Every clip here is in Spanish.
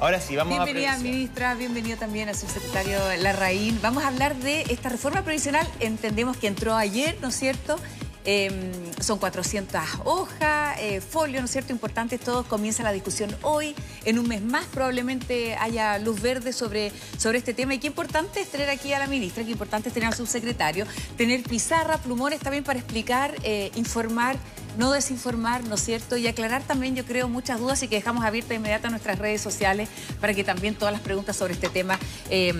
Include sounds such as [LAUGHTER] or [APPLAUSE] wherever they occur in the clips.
Ahora sí, vamos Bienvenida, a ministra, bienvenido también al subsecretario Larraín. Vamos a hablar de esta reforma provisional. Entendemos que entró ayer, ¿no es cierto? Em, son 400 hojas, eh, folio, ¿no es cierto? Importantes todos. Comienza la discusión hoy. En un mes más probablemente haya luz verde sobre, sobre este tema. Y qué importante es tener aquí a la ministra, qué importante es tener al subsecretario, tener pizarra, plumones también para explicar, eh, informar no desinformar, ¿no es cierto? Y aclarar también, yo creo, muchas dudas y que dejamos abiertas de inmediato nuestras redes sociales para que también todas las preguntas sobre este tema eh,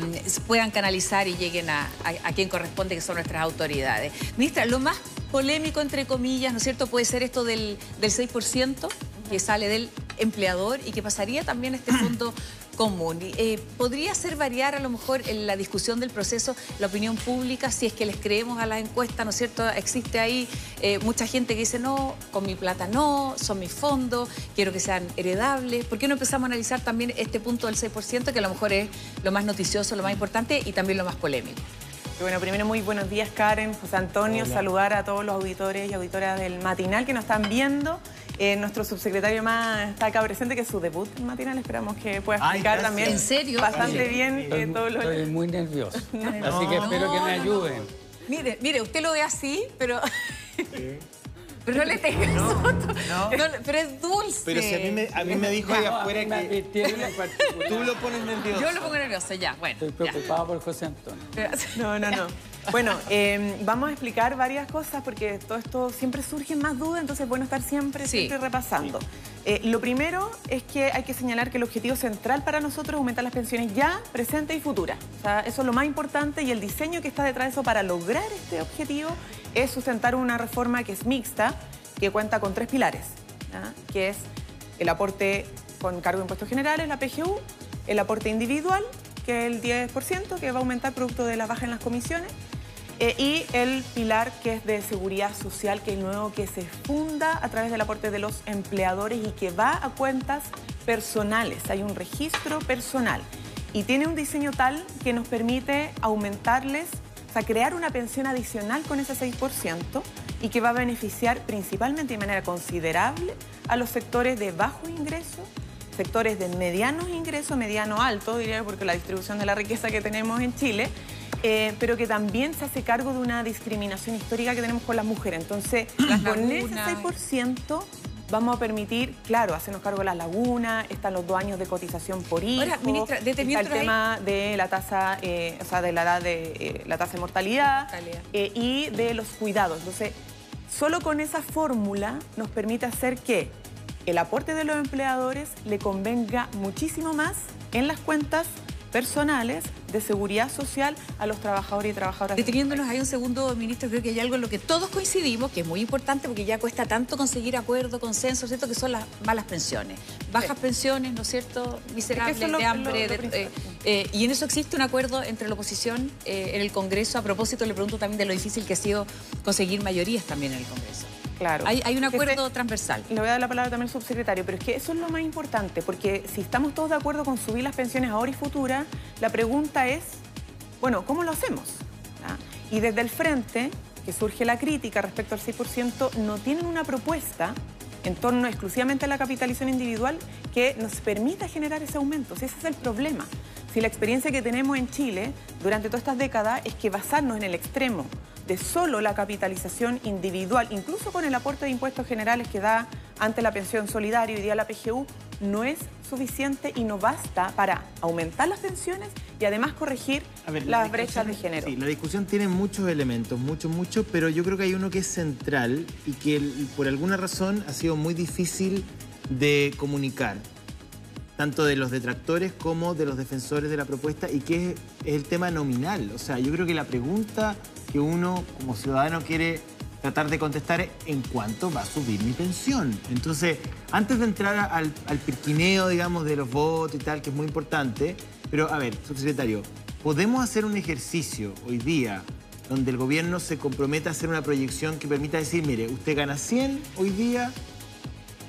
puedan canalizar y lleguen a, quien corresponde, que son nuestras autoridades. Ministra, lo más polémico, entre comillas, ¿no es cierto?, puede ser esto del, del 6% que sale del empleador y que pasaría también este [CLEARS THROAT] fondo común. Eh, ¿Podría ser variar a lo mejor en la discusión del proceso la opinión pública si es que les creemos a la encuesta, ¿no es cierto? Existe ahí eh, mucha gente que dice, no, con mi plata no, son mis fondos, quiero que sean heredables. ¿Por qué no empezamos a analizar también este punto del 6%, que a lo mejor es lo más noticioso, lo más importante y también lo más polémico? Bueno, primero muy buenos días Karen, José Antonio, saludar a todos los auditores y auditoras del matinal que nos están viendo. Eh, nuestro subsecretario más está acá presente, que es su debut en matinal. Esperamos que pueda explicar también ¿En serio? bastante bien estoy, eh, todo lo Estoy muy nervioso, [LAUGHS] así que espero que me ayuden. Mire, mire, usted lo ve así, pero... [LAUGHS] Pero no le tengas no, no. Pero es dulce. Pero si a mí me, a mí me dijo ahí [LAUGHS] afuera que... Tú lo pones nervioso. Yo lo pongo nervioso, ya, bueno. Estoy preocupado por José Antonio. No, no, no. Bueno, em, vamos a explicar varias cosas porque todo esto siempre surge más dudas, entonces es bueno estar siempre, siempre repasando. Eh, lo primero es que hay que señalar que el objetivo central para nosotros es aumentar las pensiones ya, presente y futura. O sea, eso es lo más importante y el diseño que está detrás de eso para lograr este objetivo es sustentar una reforma que es mixta, que cuenta con tres pilares, que es el aporte con cargo de impuestos generales, la PGU, el aporte individual, que es el 10%, que va a aumentar producto de la baja en las comisiones, eh, y el pilar que es de seguridad social, que es nuevo que se funda a través del aporte de los empleadores y que va a cuentas personales. Hay un registro personal y tiene un diseño tal que nos permite aumentarles, o sea, crear una pensión adicional con ese 6% y que va a beneficiar principalmente de manera considerable a los sectores de bajo ingreso, sectores de medianos ingresos, mediano alto, diría, porque la distribución de la riqueza que tenemos en Chile, eh, pero que también se hace cargo de una discriminación histórica que tenemos con las mujeres. Entonces, [CLEARS THROAT] con ese 6% vamos a permitir, claro, hacernos cargo de las lagunas, están los dos años de cotización por hijo, Ahora, ministra, está el tema de la tasa, eh, o sea, de la edad de eh, la tasa de mortalidad, y de los cuidados. Entonces, solo con esa fórmula nos permite hacer que el aporte de los empleadores le convenga muchísimo más en las cuentas personales de seguridad social a los trabajadores y trabajadoras. Deteniéndonos ahí un segundo, ministro, creo que hay algo en lo que todos coincidimos, que es muy importante porque ya cuesta tanto conseguir acuerdo, consenso, ¿cierto? Que son las malas pensiones. Bajas pensiones, ¿no es cierto? Miserables, de hambre. Eh, eh, y en eso existe un acuerdo entre la oposición eh, en el Congreso. A propósito, le pregunto también de lo difícil que ha sido conseguir mayorías también en el Congreso. Claro. Hay, un acuerdo transversal. Le voy a dar la palabra también al subsecretario, pero es que eso es lo más importante, porque si estamos todos de acuerdo con subir las pensiones ahora y futura, la pregunta es, bueno, ¿cómo lo hacemos? ¿Ah? Y desde el frente, que surge la crítica respecto al 6%, no tienen una propuesta en torno exclusivamente a la capitalización individual que nos permita generar ese aumento. ese es el problema. Si la experiencia que tenemos en Chile durante todas estas décadas es que basarnos en el extremo de solo la capitalización individual, incluso con el aporte de impuestos generales que da ante la pensión solidaria y día la PGU, no es suficiente y no basta para aumentar las pensiones y además corregir las brechas de género. Sí, la discusión tiene muchos elementos, muchos, muchos, pero yo creo que hay uno que es central y que por alguna razón ha sido muy difícil de comunicar tanto de los detractores como de los defensores de la propuesta y que es, el tema nominal. O sea, yo creo que la pregunta que uno como ciudadano quiere tratar de contestar es en cuánto va a subir mi pensión. Entonces, antes de entrar al, al pirquineo, digamos, de los votos y tal, que es muy importante, pero a ver, subsecretario, ¿podemos hacer un ejercicio hoy día donde el gobierno se comprometa a hacer una proyección que permita decir, mire, usted gana 100 hoy día,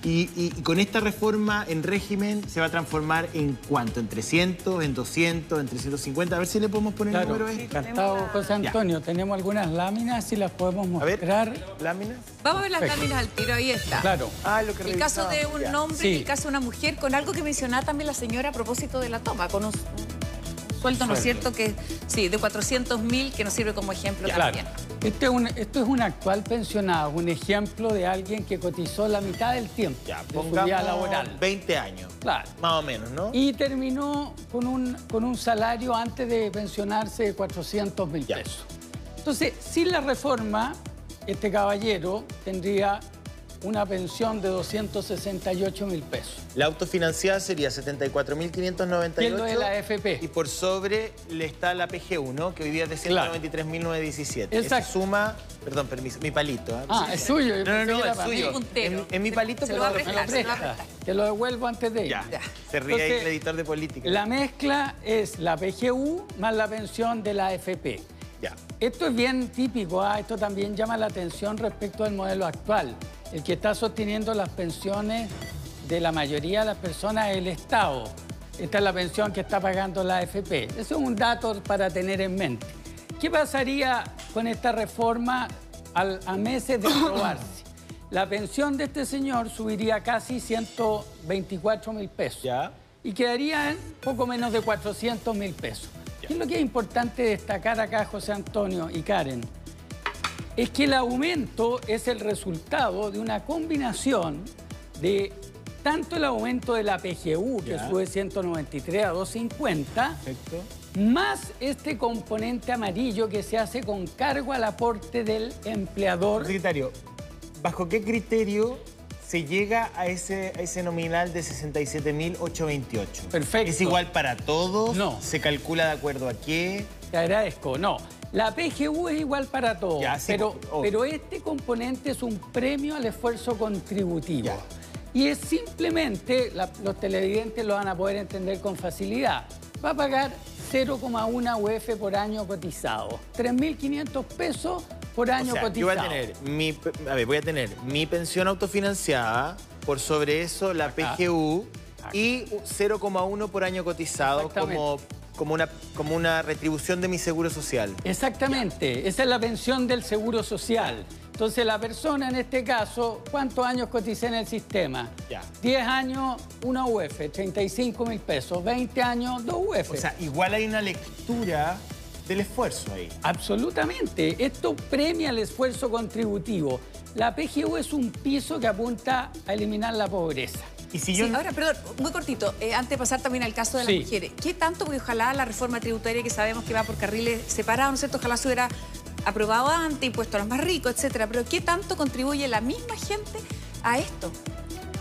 Y, con esta reforma en régimen se va a transformar en cuánto, en 300, en 200, en 350. A ver si le podemos poner el número. Encantado, José Antonio. Tenemos algunas láminas y las podemos mostrar. A ver, láminas. Vamos a ver las láminas al tiro, ahí está. Claro. Ah, lo que el caso de un hombre y el caso de una mujer, con algo que mencionaba también la señora a propósito de la toma, con un, sueldo, ¿no es cierto? Que sí, de 400 mil, que nos sirve como ejemplo también. Este es un, esto es un actual pensionado, un ejemplo de alguien que cotizó la mitad del tiempo ya, de su vida laboral. 20 años. Claro. Más o menos, ¿no? Y terminó con un, con un salario antes de pensionarse de 400 mil pesos. Entonces, sin la reforma, este caballero tendría una pensión de 268 mil pesos. La autofinanciada sería 74.598. Y de la FP. Y por sobre le está la PGU, ¿no? Que hoy día es de 193.917. Esa suma, perdón, permiso, mi palito. ¿eh? Ah, es suyo. No, no, no, es suyo. En, mi palito, se, lo va a prestar, Que lo devuelvo antes de ir. Ya, se ríe el editor de política. La mezcla es la PGU más la pensión de la FP. Ya. Esto es bien típico, ¿ah? esto también llama la atención respecto al modelo actual el que está sosteniendo las pensiones de la mayoría de las personas es el Estado. Esta es la pensión que está pagando la AFP. Eso es un dato para tener en mente. ¿Qué pasaría con esta reforma a meses de aprobarse? [COUGHS] La pensión de este señor subiría casi 124 mil pesos. ¿Ya? Y quedaría en poco menos de 400 mil pesos. ¿Qué es lo que es importante destacar acá, José Antonio y Karen? es que el aumento es el resultado de una combinación de tanto el aumento de la PGU, que sube 193 a 250, más este componente amarillo que se hace con cargo al aporte del empleador. Secretario, ¿bajo qué criterio se llega a ese, ese nominal de 67.828? Perfecto. ¿Es igual para todos? No. ¿Se calcula de acuerdo a qué? Te agradezco, no. La PGU es igual para todos, pero, pero este componente es un premio al esfuerzo contributivo. Y es simplemente, los televidentes lo van a poder entender con facilidad, va a pagar 0,1 UF por año cotizado, 3.500 pesos por año cotizado. voy a tener mi, a ver, voy a tener mi pensión autofinanciada, por sobre eso la PGU y 0,1 por año cotizado como como una, como una retribución de mi seguro social. Exactamente, esa es la pensión del seguro social. Entonces la persona en este caso, ¿cuántos años cotiza en el sistema? Ya. 10 años, una UF, 35 mil pesos. 20 años, dos UF. O sea, igual hay una lectura del esfuerzo ahí. Absolutamente. Esto premia el esfuerzo contributivo. La PGU es un piso que apunta a eliminar la pobreza. Sí, ahora, perdón, muy cortito, eh, antes de pasar también al caso de las mujeres, ¿qué tanto, porque ojalá la reforma tributaria que sabemos que va por carriles separados, ¿no es cierto? Ojalá se hubiera aprobado antes, impuesto a los más ricos, etcétera, pero ¿qué tanto contribuye la misma gente a esto?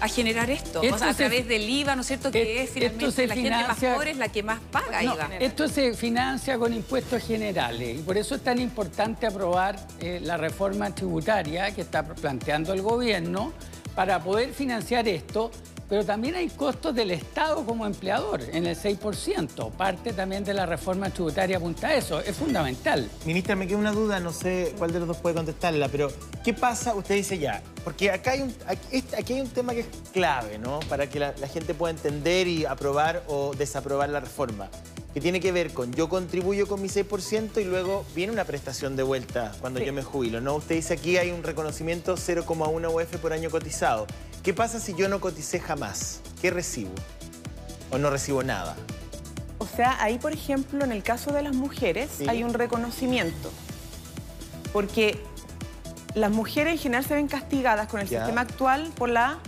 A generar esto, o sea, a través del IVA, ¿no es cierto? Que es finalmente la gente más pobre es la que más paga IVA. Esto se financia con impuestos generales y por eso es tan importante aprobar eh, la reforma tributaria que está planteando el gobierno para poder financiar esto pero también hay costos del Estado como empleador en el 6%. Parte también de la reforma tributaria apunta a eso. Es fundamental. Ministra, me queda una duda, no sé cuál de los dos puede contestarla, pero ¿qué pasa? Usted dice ya, porque acá hay un, aquí, hay un tema que es clave, ¿no? Para que la, gente pueda entender y aprobar o desaprobar la reforma que tiene que ver con yo contribuyo con mi 6% y luego viene una prestación de vuelta cuando yo me jubilo, ¿no? Usted dice aquí hay un reconocimiento 0,1 UF por año cotizado. ¿Qué pasa si yo no coticé jamás? ¿Qué recibo? ¿O no recibo nada? O sea, ahí, por ejemplo, en el caso de las mujeres, hay un reconocimiento. Porque las mujeres en general se ven castigadas con el sistema actual por la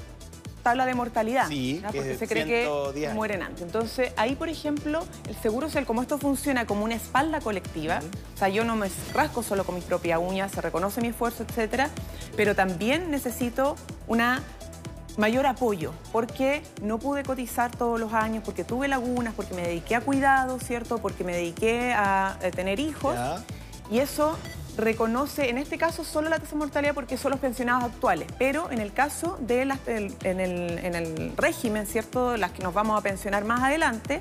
tabla de mortalidad. Sí, porque se cree que mueren antes. Entonces, ahí, por ejemplo, el seguro social, como esto funciona como una espalda colectiva, o sea, yo no me rasco solo con mis propias uñas, se reconoce mi esfuerzo, etcétera, pero también necesito una mayor apoyo, porque no pude cotizar todos los años, porque tuve lagunas, porque me dediqué a cuidado, ¿cierto? Porque me dediqué a, tener hijos. Y eso reconoce, en este caso, solo la tasa de mortalidad porque son los pensionados actuales, pero en el caso de las, en, el, régimen, ¿cierto? Las que nos vamos a pensionar más adelante,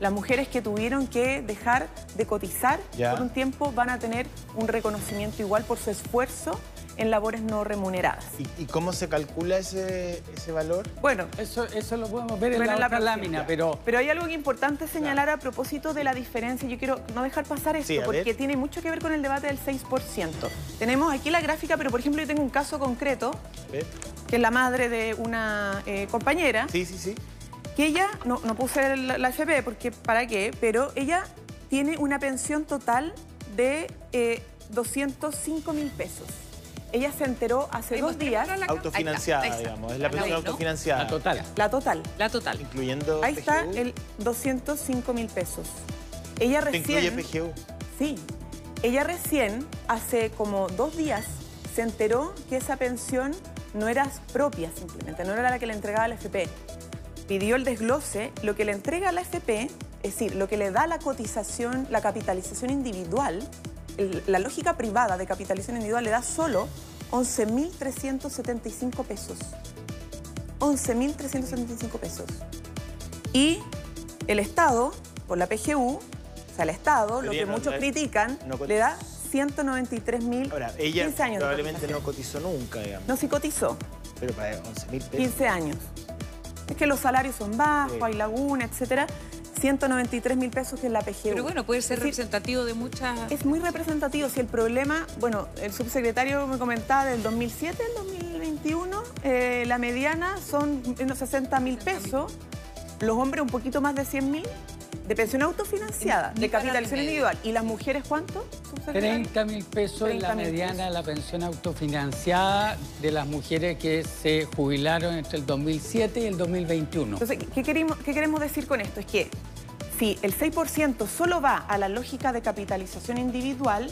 las mujeres que tuvieron que dejar de cotizar por un tiempo van a tener un reconocimiento igual por su esfuerzo en labores no remuneradas. ¿Y, cómo se calcula ese, ese valor? Bueno, eso, eso lo podemos ver en la, otra lámina, pero... Pero hay algo importante señalar a propósito de la diferencia. Yo quiero no dejar pasar esto, porque tiene mucho que ver con el debate del 6%. Tenemos aquí la gráfica, pero por ejemplo yo tengo un caso concreto, que es la madre de una eh, compañera. Sí, sí, sí. Que ella, no, no puse la, la FP, porque ¿para qué? Pero ella tiene una pensión total de 205 eh, mil pesos. Ella se enteró hace dos días. Autofinanciada, digamos. Es la pensión autofinanciada. La total. La total. La total. Incluyendo Ahí está el 205 mil pesos. Ella recién... ¿Incluye PGU? Sí. Ella recién, hace como dos días, se enteró que esa pensión no era propia simplemente, no era la que le entregaba la FP. Pidió el desglose, lo que le entrega la FP es decir, lo que le da la cotización, la capitalización individual, la lógica privada de capitalización individual le da solo 11.375 pesos. 11.375 pesos. Y el Estado, por la PGU, o sea, el Estado, lo que muchos critican, le da 193.000 Ahora, ella probablemente no cotizó nunca, digamos. No, sí cotizó. Pero para 11.000 pesos. 15 años. Es que los salarios son bajos, hay laguna, etcétera. 193 mil pesos que es la PGU. Pero bueno, puede ser representativo de muchas... Es muy representativo. Si el problema, bueno, el subsecretario me comentaba del 2007 al 2021, eh, la mediana son unos 60 mil pesos, los hombres un poquito más de 100 mil, de pensión autofinanciada, de capitalización individual. ¿Y las mujeres cuánto? 30 mil pesos en la mediana de la pensión autofinanciada de las mujeres que se jubilaron entre el 2007 y el 2021. Entonces, ¿qué queremos, qué queremos decir con esto? Es que si el 6% solo va a la lógica de capitalización individual,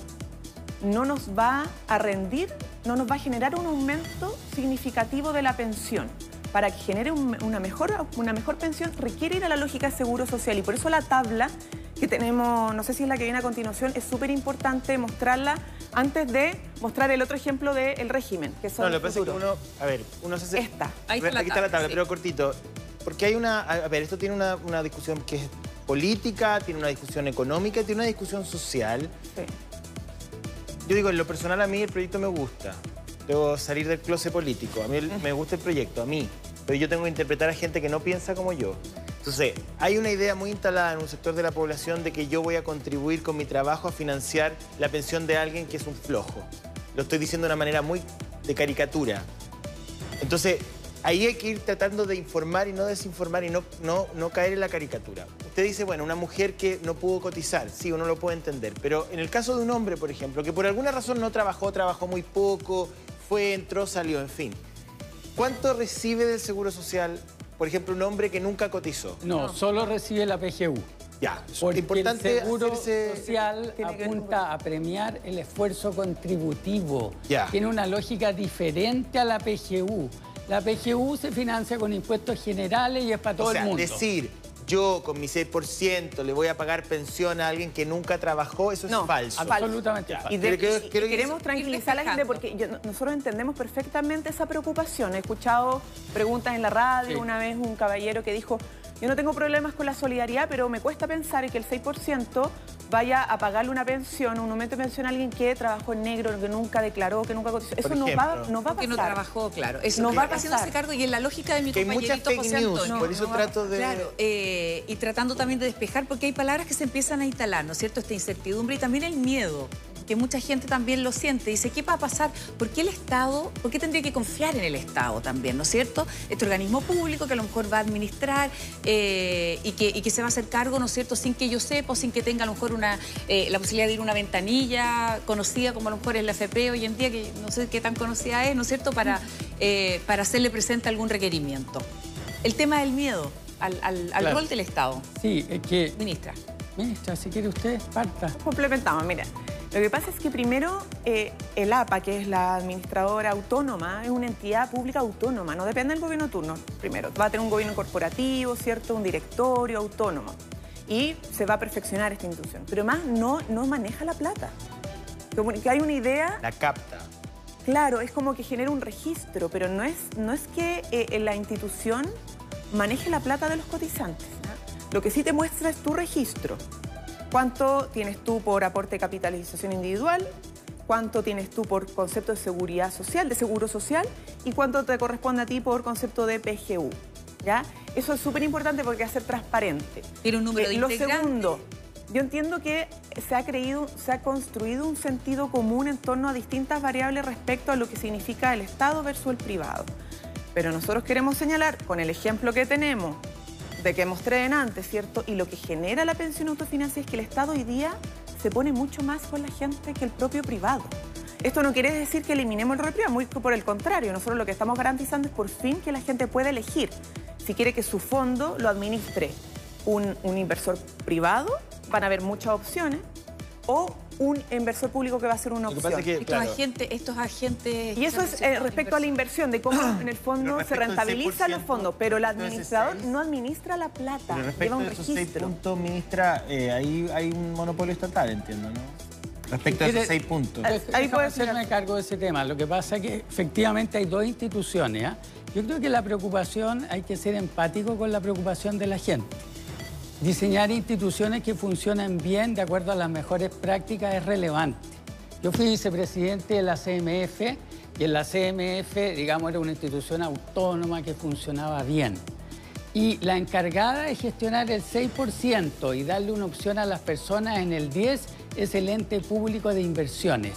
no nos va a rendir, no nos va a generar un aumento significativo de la pensión para que genere una, mejor, una mejor pensión requiere ir a la lógica de seguro social y por eso la tabla que tenemos, no sé si es la que viene a continuación, es súper importante mostrarla antes de mostrar el otro ejemplo del régimen, que son No, lo que pasa es que uno, a ver, uno se hace... Esta. Ahí está Aquí está la tabla, pero cortito. Porque hay una, a ver, esto tiene una, una, discusión que es política, tiene una discusión económica, tiene una discusión social. Sí. Yo digo, en lo personal a mí el proyecto me gusta. Debo salir del closet político. A mí me gusta el proyecto, a mí. Pero yo tengo que interpretar a gente que no piensa como yo. Entonces, hay una idea muy instalada en un sector de la población de que yo voy a contribuir con mi trabajo a financiar la pensión de alguien que es un flojo. Lo estoy diciendo de una manera muy de caricatura. Entonces, ahí hay que ir tratando de informar y no desinformar y no, no, no caer en la caricatura. Usted dice, bueno, una mujer que no pudo cotizar, sí, uno lo puede entender, pero en el caso de un hombre, por ejemplo, que por alguna razón no trabajó, trabajó muy poco, fue, entró, salió, en fin. ¿Cuánto recibe del Seguro Social, por ejemplo, un hombre que nunca cotizó? No, solo recibe la PGU. Ya, porque importante el Seguro Social apunta a premiar el esfuerzo contributivo. Ya. Tiene una lógica diferente a la PGU. La PGU se financia con impuestos generales y es para todo o sea, el mundo. decir, yo con mi 6% le voy a pagar pensión a alguien que nunca trabajó, eso es falso. Absolutamente falso. Y, queremos tranquilizar a la gente porque nosotros entendemos perfectamente esa preocupación. He escuchado preguntas en la radio, una vez un caballero que dijo, yo no tengo problemas con la solidaridad, pero me cuesta pensar que el 6% vaya a pagarle una pensión, un aumento de pensión a alguien que trabajó en negro, que nunca declaró, que nunca cotizó. Eso no va, no va a pasar. Que no trabajó, claro. Eso no va a pasar. ese cargo y en la lógica de mi que compañerito hay José Antonio. por eso trato de... Claro, eh, y tratando también de despejar, porque hay palabras que se empiezan a instalar, ¿no es cierto? Esta incertidumbre y también el miedo que mucha gente también lo siente. Dice, ¿qué va a pasar? ¿Por qué el Estado, por qué tendría que confiar en el Estado también, ¿no es cierto? Este organismo público que a lo mejor va a administrar eh, y, que, que, se va a hacer cargo, ¿no es cierto?, sin que yo sepa, sin que tenga a lo mejor una, eh, la posibilidad de ir a una ventanilla conocida como a lo mejor es la FP hoy en día, que no sé qué tan conocida es, ¿no es cierto?, para, eh, para hacerle presente algún requerimiento. El tema del miedo al, rol del Estado. Sí, es que... Ministra. Ministra, si quiere usted, parta. Complementamos, mira. Lo que pasa es que primero eh, el APA, que es la administradora autónoma, es una entidad pública autónoma, no depende del gobierno turno. Primero, va a tener un gobierno corporativo, ¿cierto? Un directorio autónomo. Y se va a perfeccionar esta institución. Pero más no, no maneja la plata. que hay una idea... La capta. Claro, es como que genera un registro, pero no es, no es que eh, la institución maneje la plata de los cotizantes. Lo que sí te muestra es tu registro. ¿Cuánto tienes tú por aporte de capitalización individual? cuánto tienes tú por concepto de seguridad social, de seguro social, y cuánto te corresponde a ti por concepto de PGU. ¿ya? Eso es súper importante porque ser transparente. Tiene un número de Lo segundo, yo entiendo que se ha creído, se ha construido un sentido común en torno a distintas variables respecto a lo que significa el Estado versus el privado. Pero nosotros queremos señalar, con el ejemplo que tenemos, de que mostré antes, ¿cierto? Y lo que genera la pensión autofinanciada es que el Estado hoy día se pone mucho más con la gente que el propio privado. Esto no quiere decir que eliminemos el rol privado, muy por el contrario, nosotros lo que estamos garantizando es por fin que la gente pueda elegir si quiere que su fondo lo administre un, un inversor privado, van a haber muchas opciones, o un inversor público que va a ser una opción. estos, agentes, estos agentes... Y eso es eh, respecto a la inversión, de cómo en el fondo se rentabilizan los fondos, pero el administrador no administra la plata, lleva un registro. puntos, ministra, eh, ahí hay un monopolio estatal, entiendo, ¿no? Respecto a esos seis puntos. Ahí puede hacerme cargo de ese tema. Lo que pasa es que efectivamente hay dos instituciones. ¿ah? Yo creo que la preocupación, hay que ser empático con la preocupación de la gente. Diseñar instituciones que funcionen bien de acuerdo a las mejores prácticas es relevante. Yo fui vicepresidente de la CMF y en la CMF, digamos, era una institución autónoma que funcionaba bien. Y la encargada de gestionar el 6% y darle una opción a las personas en el 10% es el ente público de inversiones,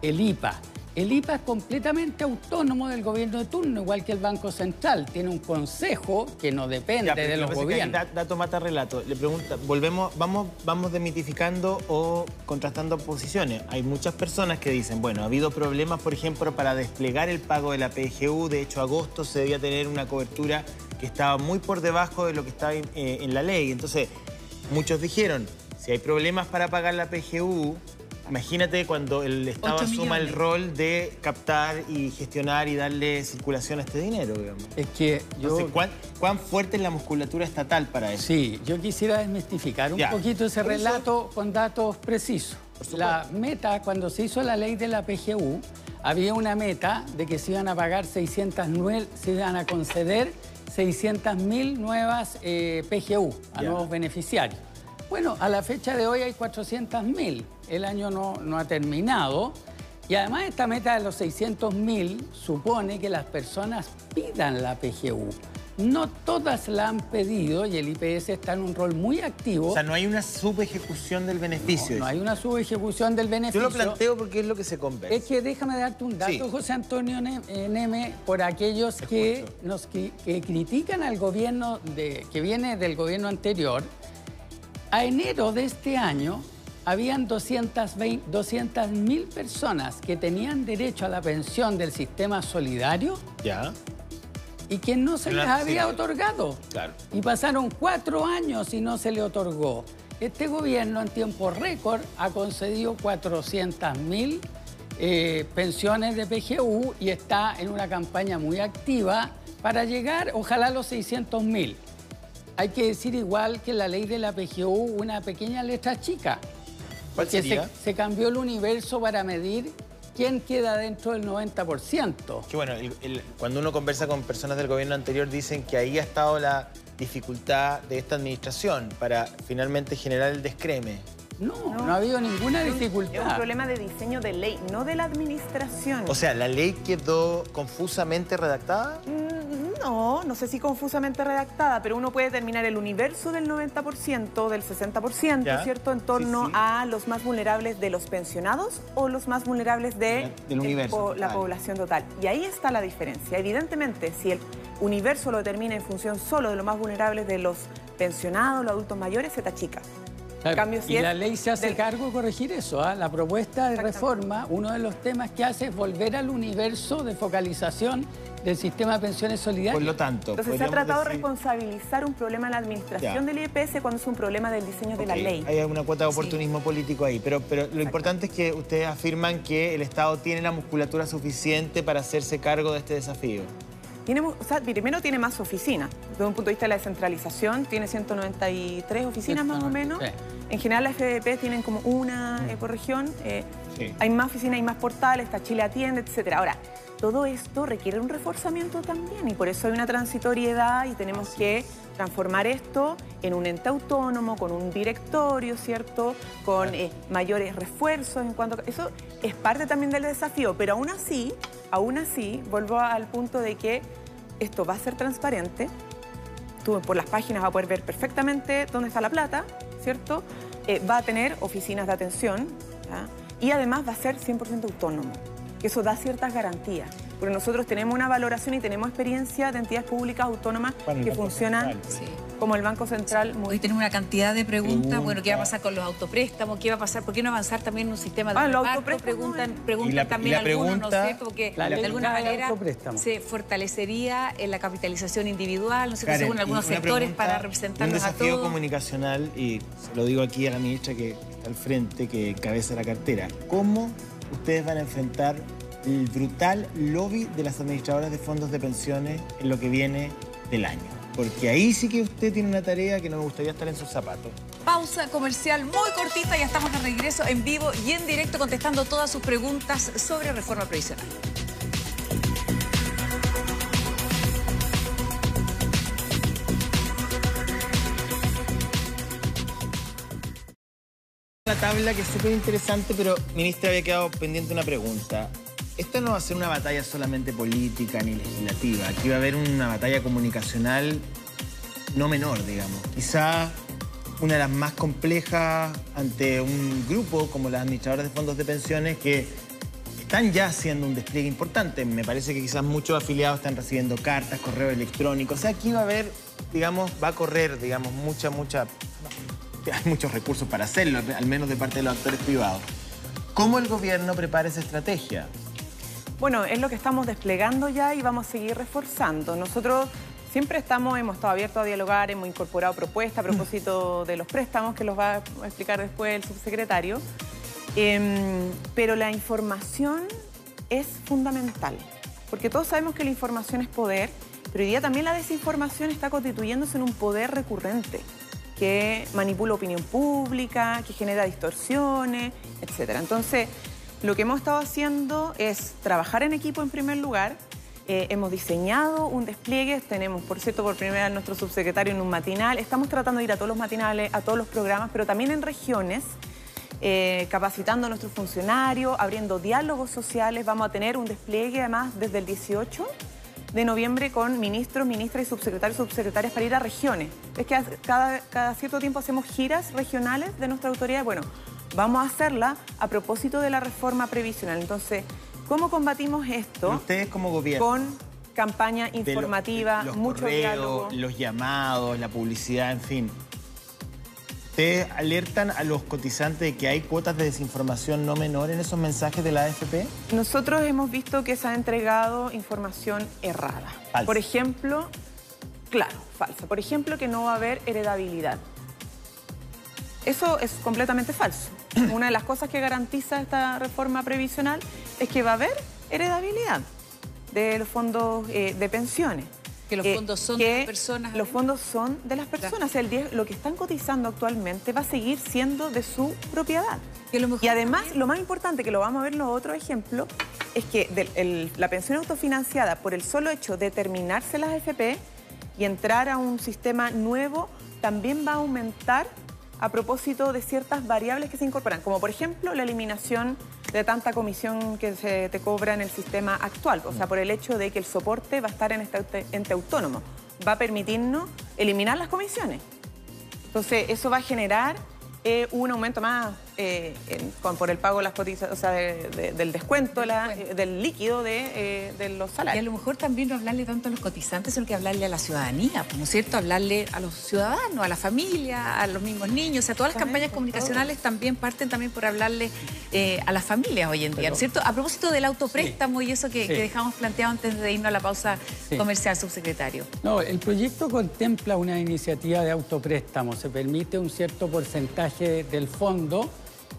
el IPA. El IPA es completamente autónomo del gobierno de turno, igual que el Banco Central. Tiene un consejo que no depende de los gobiernos. dato mata relato. Le pregunta, volvemos, vamos, vamos demitificando o contrastando posiciones. Hay muchas personas que dicen, bueno, ha habido problemas, por ejemplo, para desplegar el pago de la PGU. De hecho, agosto se debía tener una cobertura que estaba muy por debajo de lo que estaba en, eh, en la ley. Entonces, muchos dijeron, si hay problemas para pagar la PGU, Imagínate cuando el Estado asuma el rol de captar y gestionar y darle circulación a este dinero, digamos. Es que yo... ¿cuán, fuerte es la musculatura estatal para eso? Sí, yo quisiera desmistificar un poquito ese relato con datos precisos. La meta, cuando se hizo la ley de la PGU, había una meta de que se iban a pagar 600, se iban a conceder 600.000 nuevas eh, PGU a nuevos beneficiarios. Bueno, a la fecha de hoy hay 400.000. El año no, no ha terminado. Y además esta meta de los 600.000 supone que las personas pidan la PGU. No todas la han pedido y el IPS está en un rol muy activo. O sea, no hay una subejecución del beneficio. No, hay una subejecución del beneficio. Yo lo planteo porque es lo que se conversa. Es que déjame darte un dato, José Antonio eh, Neme, por aquellos que, nos, que, critican al gobierno de, que viene del gobierno anterior a enero de este año, habían 200 mil personas que tenían derecho a la pensión del sistema solidario. Ya. Y que no se les había otorgado. Claro. Y pasaron cuatro años y no se le otorgó. Este gobierno en tiempo récord ha concedido 400 mil eh, pensiones de PGU y está en una campaña muy activa para llegar, ojalá, a los 600 mil. Hay que decir igual que la ley de la PGU, una pequeña letra chica. ¿Cuál sería? Se, cambió el universo para medir quién queda dentro del 90%. Que bueno, cuando uno conversa con personas del gobierno anterior dicen que ahí ha estado la dificultad de esta administración para finalmente generar el descreme. No, no, ha habido ninguna dificultad. Es un problema de diseño de ley, no de la administración. O sea, ¿la ley quedó confusamente redactada? Mm, no, no sé si confusamente redactada, pero uno puede determinar el universo del 90%, del 60%, ¿cierto? En torno a los más vulnerables de los pensionados o los más vulnerables de la población total. Y ahí está la diferencia. Evidentemente, si el universo lo determina en función solo de los más vulnerables de los pensionados, los adultos mayores, se tachica y la ley se hace cargo de corregir eso. ¿ah? La propuesta de reforma, uno de los temas que hace es volver al universo de focalización del sistema de pensiones solidarias. Por lo tanto, Entonces se ha tratado de responsabilizar un problema en la administración del IEPS cuando es un problema del diseño de la ley. Hay una cuota de oportunismo político ahí, pero, pero lo importante es que ustedes afirman que el Estado tiene la musculatura suficiente para hacerse cargo de este desafío. Tiene, o sea, primero tiene más oficinas. Desde un punto de vista de la descentralización, tiene 193 oficinas más o menos. En general, las FDP tienen como una mm. eh, por región. Eh, hay más oficinas, hay más portales, está Chile Atiende, etc. Ahora, todo esto requiere un reforzamiento también y por eso hay una transitoriedad y tenemos que transformar esto en un ente autónomo, con un directorio, ¿cierto? Con eh, mayores refuerzos en cuanto... Eso es parte también del desafío, pero aún así, aún así, vuelvo al punto de que esto va a ser transparente, tú por las páginas vas a poder ver perfectamente dónde está la plata, ¿cierto? Eh, va a tener oficinas de atención y además va a ser 100% autónomo, que eso da ciertas garantías porque nosotros tenemos una valoración y tenemos experiencia de entidades públicas autónomas que funcionan como el Banco Central. Hoy tenemos una cantidad de preguntas, bueno, ¿qué va a pasar con los autopréstamos? ¿Qué va a pasar? ¿Por qué no avanzar también en un sistema de ah, los Preguntan, preguntan también algunos, ¿no es cierto? Porque de alguna manera se fortalecería en la capitalización individual, ¿no sé cierto? Según algunos sectores para representarnos a todos. Un desafío comunicacional, y se lo digo aquí a la ministra que está al frente, que cabeza la cartera. ¿Cómo ustedes van a enfrentar el brutal lobby de las administradoras de fondos de pensiones en lo que viene del año. Porque ahí sí que usted tiene una tarea que no me gustaría estar en sus zapatos. Pausa comercial muy cortita, ya estamos de regreso en vivo y en directo contestando todas sus preguntas sobre reforma previsional. Una tabla que es súper interesante, pero ministra había quedado pendiente una pregunta. Esta no va a ser una batalla solamente política ni legislativa. Aquí va a haber una batalla comunicacional no menor, digamos. Quizá una de las más complejas ante un grupo como las administradoras de fondos de pensiones que están ya haciendo un despliegue importante. Me parece que quizás muchos afiliados están recibiendo cartas, correo electrónico. O sea, aquí va a haber, digamos, va a correr, digamos, mucha, mucha... [LAUGHS] Hay muchos recursos para hacerlo, al menos de parte de los actores privados. ¿Cómo el gobierno prepara esa estrategia? Bueno, es lo que estamos desplegando ya y vamos a seguir reforzando. Nosotros siempre estamos, hemos estado abiertos a dialogar, hemos incorporado propuestas a propósito de los préstamos, que los va a explicar después el subsecretario. Em, pero la información es fundamental, porque todos sabemos que la información es poder, pero hoy día también la desinformación está constituyéndose en un poder recurrente que manipula opinión pública, que genera distorsiones, etc. Entonces, lo que hemos estado haciendo es trabajar en equipo en primer lugar. Eh, hemos diseñado un despliegue, tenemos, por cierto, por primera vez nuestro subsecretario en un matinal. Estamos tratando de ir a todos los matinales, a todos los programas, pero también en regiones, eh, capacitando a nuestros funcionarios, abriendo diálogos sociales. Vamos a tener un despliegue además desde el 18 de noviembre con ministros, ministras y subsecretarios, subsecretarias para ir a regiones. Es que cada, cada cierto tiempo hacemos giras regionales de nuestra autoridad. Bueno, vamos a hacerla a propósito de la reforma previsional. Entonces, ¿cómo combatimos esto? Ustedes como gobierno. Con campaña informativa, los mucho diálogo. Los llamados, la publicidad, en fin. ¿Ustedes alertan a los cotizantes de que hay cuotas de desinformación no menor en esos mensajes de la AFP? Nosotros hemos visto que se ha entregado información errada. Por ejemplo, claro, falsa. Por ejemplo, que no va a haber heredabilidad. Eso es completamente falso. [CLEARS THROAT] Una de las cosas que garantiza esta reforma previsional es que va a haber heredabilidad de los fondos eh, de pensiones. Que los eh, fondos son de las personas. Los fondos son de las personas. El 10, lo que están cotizando actualmente va a seguir siendo de su propiedad. y además, lo más importante, que lo vamos a ver en los otros ejemplos, es que la pensión autofinanciada, por el solo hecho de terminarse las AFP y entrar a un sistema nuevo, también va a aumentar a propósito de ciertas variables que se incorporan, como por ejemplo la eliminación de tanta comisión que se te cobra en el sistema actual, o sea, por el hecho de que el soporte va a estar en este ente autónomo, va a permitirnos eliminar las comisiones. Entonces, eso va a generar eh, un aumento más eh, por el pago de las cotizaciones, o sea, del descuento, eh, del líquido de, los salarios. Y a lo mejor también no hablarle tanto a los cotizantes, sino que hablarle a la ciudadanía, ¿no es cierto? Hablarle a los ciudadanos, a la familia, a los mismos niños, o sea, todas las campañas comunicacionales también parten también por hablarle a las familias hoy en día, ¿no es cierto? A propósito del autopréstamo y eso que, dejamos planteado antes de irnos a la pausa comercial, subsecretario. No, el proyecto contempla una iniciativa de autopréstamo, se permite un cierto porcentaje del fondo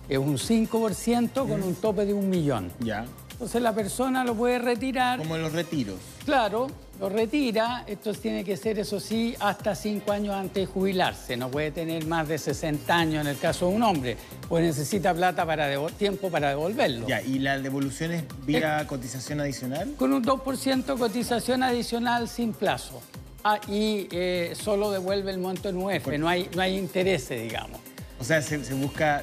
es un 5% con un tope de un millón. Ya. Entonces la persona lo puede retirar. Como en los retiros. Claro, lo retira, esto tiene que ser, eso sí, hasta cinco años antes de jubilarse. No puede tener más de 60 años en el caso de un hombre, pues necesita plata para tiempo para devolverlo. Ya, ¿y la devolución es vía eh, cotización adicional? Con un 2% cotización adicional sin plazo. Ah, y eh, solo devuelve el monto en UF, no hay, no hay intereses, digamos. O sea, se, busca...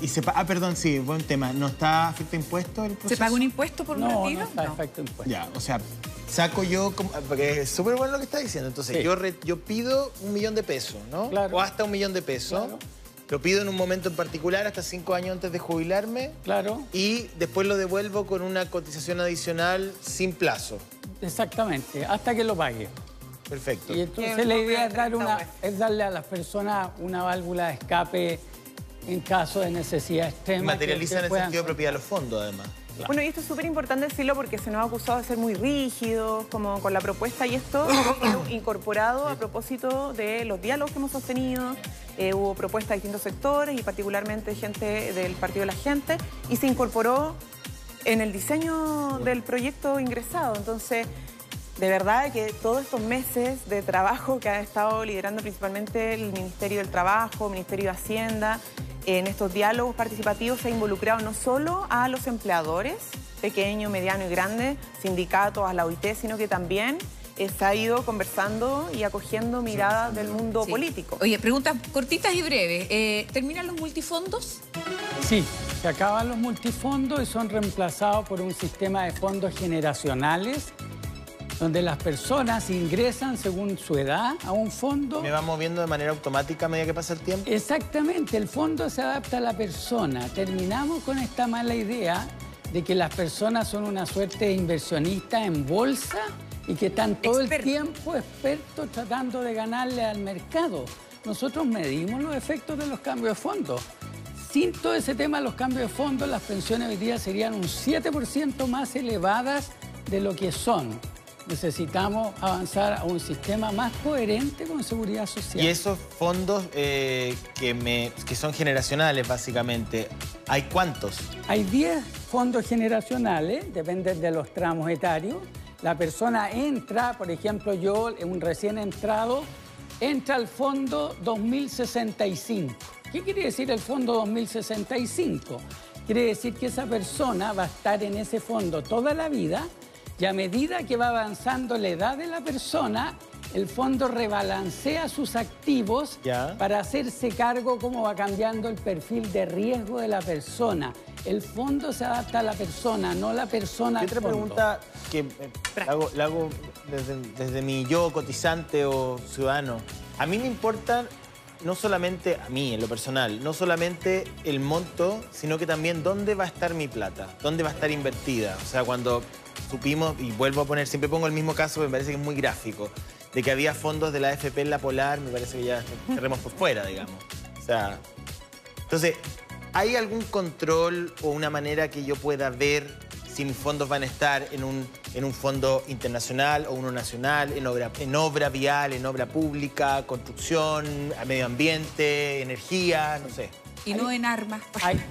Y se, ah, perdón, sí, buen tema. ¿No está afecto impuesto el proceso? ¿Se paga un impuesto por un retiro? No, está afecto impuesto. Ya, o sea, saco yo, porque es súper bueno lo que está diciendo, entonces yo, yo pido un millón de pesos, ¿no? Claro. O hasta un millón de pesos. Lo pido en un momento en particular, hasta cinco años antes de jubilarme. Claro. Y después lo devuelvo con una cotización adicional sin plazo. Exactamente, hasta que lo pague. Perfecto. Y entonces la idea es, dar una, es darle a las personas una válvula de escape en caso de necesidad extrema. Materializa en el sentido de propiedad de los fondos, además. Bueno, y esto es súper importante decirlo porque se nos ha acusado de ser muy rígidos, como con la propuesta, y esto [LAUGHS] ha sido incorporado a propósito de los diálogos que hemos sostenido. Eh, hubo propuestas de distintos sectores y particularmente gente del Partido de la Gente, y se incorporó en el diseño del proyecto ingresado. Entonces, de verdad que todos estos meses de trabajo que ha estado liderando principalmente el Ministerio del Trabajo, el Ministerio de Hacienda, en estos diálogos participativos se ha involucrado no solo a los empleadores, pequeños, medianos y grandes, sindicatos, a la OIT, sino que también se ha ido conversando y acogiendo miradas del mundo político. Oye, preguntas cortitas y breves. Eh, ¿Terminan los multifondos? Sí, se acaban los multifondos y son reemplazados por un sistema de fondos generacionales donde las personas ingresan según su edad a un fondo. ¿Me va moviendo de manera automática a medida que pasa el tiempo? Exactamente, el fondo se adapta a la persona. Terminamos con esta mala idea de que las personas son una suerte de inversionistas en bolsa y que están todo el tiempo expertos tratando de ganarle al mercado. Nosotros medimos los efectos de los cambios de fondo. Sin todo ese tema, los cambios de fondo, las pensiones hoy día serían un 7% más elevadas de lo que son necesitamos avanzar a un sistema más coherente con seguridad social. Y esos fondos eh, que, me, que son generacionales, básicamente, ¿hay cuántos? Hay 10 fondos generacionales, dependen de los tramos etarios. La persona entra, por ejemplo, yo, un recién entrado, entra al fondo 2065. ¿Qué quiere decir el fondo 2065? Quiere decir que esa persona va a estar en ese fondo toda la vida y a medida que va avanzando la edad de la persona, el fondo rebalancea sus activos para hacerse cargo cómo va cambiando el perfil de riesgo de la persona. El fondo se adapta a la persona, no la persona. Y otra pregunta que eh, la hago, desde, desde, mi yo cotizante o ciudadano. A mí me importa no solamente a mí, en lo personal, no solamente el monto, sino que también dónde va a estar mi plata, dónde va a estar invertida. O sea, cuando supimos, y vuelvo a poner, siempre pongo el mismo caso, me parece que es muy gráfico, de que había fondos de la AFP en la Polar, me parece que ya cerremos por fuera, digamos. O sea, entonces, ¿hay algún control o una manera que yo pueda ver si mis fondos van a estar en un, en un fondo internacional o uno nacional, en obra, en obra vial, en obra pública, construcción, medio ambiente, energía, no sé? Y no en armas.